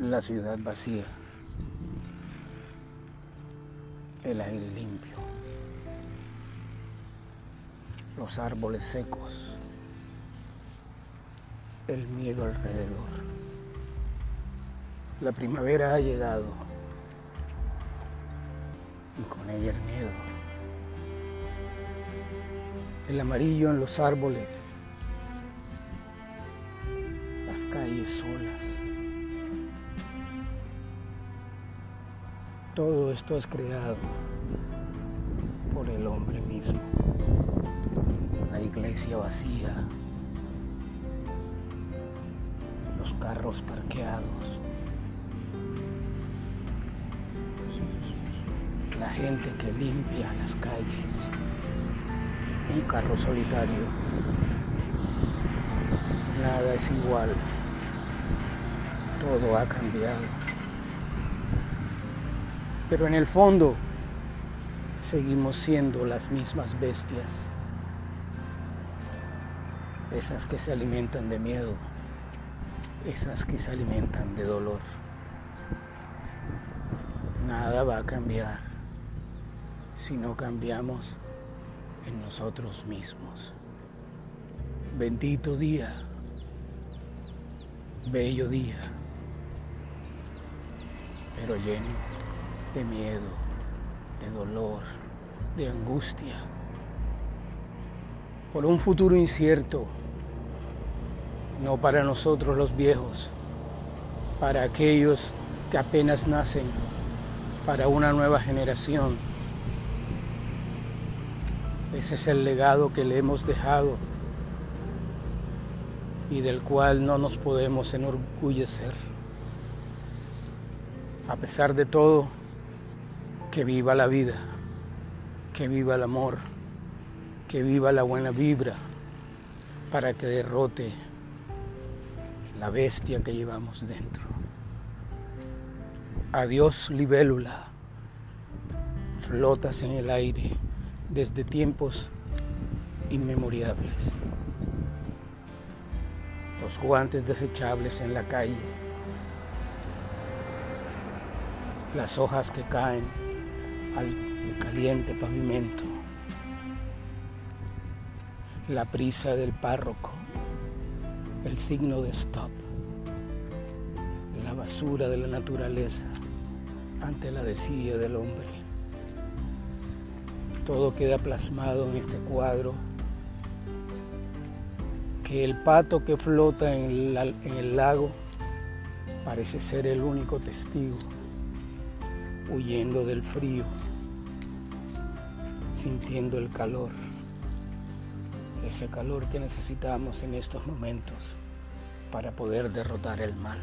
La ciudad vacía. El aire limpio. Los árboles secos. El miedo alrededor. La primavera ha llegado y con ella el miedo. El amarillo en los árboles. Las calles solas. Todo esto es creado por el hombre mismo. La iglesia vacía, los carros parqueados, la gente que limpia las calles, un carro solitario. Nada es igual, todo ha cambiado pero en el fondo seguimos siendo las mismas bestias, esas que se alimentan de miedo, esas que se alimentan de dolor. Nada va a cambiar si no cambiamos en nosotros mismos. Bendito día, bello día, pero lleno de miedo, de dolor, de angustia, por un futuro incierto, no para nosotros los viejos, para aquellos que apenas nacen, para una nueva generación. Ese es el legado que le hemos dejado y del cual no nos podemos enorgullecer. A pesar de todo, que viva la vida, que viva el amor, que viva la buena vibra para que derrote la bestia que llevamos dentro. Adiós libélula, flotas en el aire desde tiempos inmemoriales. Los guantes desechables en la calle, las hojas que caen al caliente pavimento, la prisa del párroco, el signo de stop, la basura de la naturaleza ante la desidia del hombre. Todo queda plasmado en este cuadro que el pato que flota en, en el lago parece ser el único testigo huyendo del frío sintiendo el calor, ese calor que necesitamos en estos momentos para poder derrotar el mal.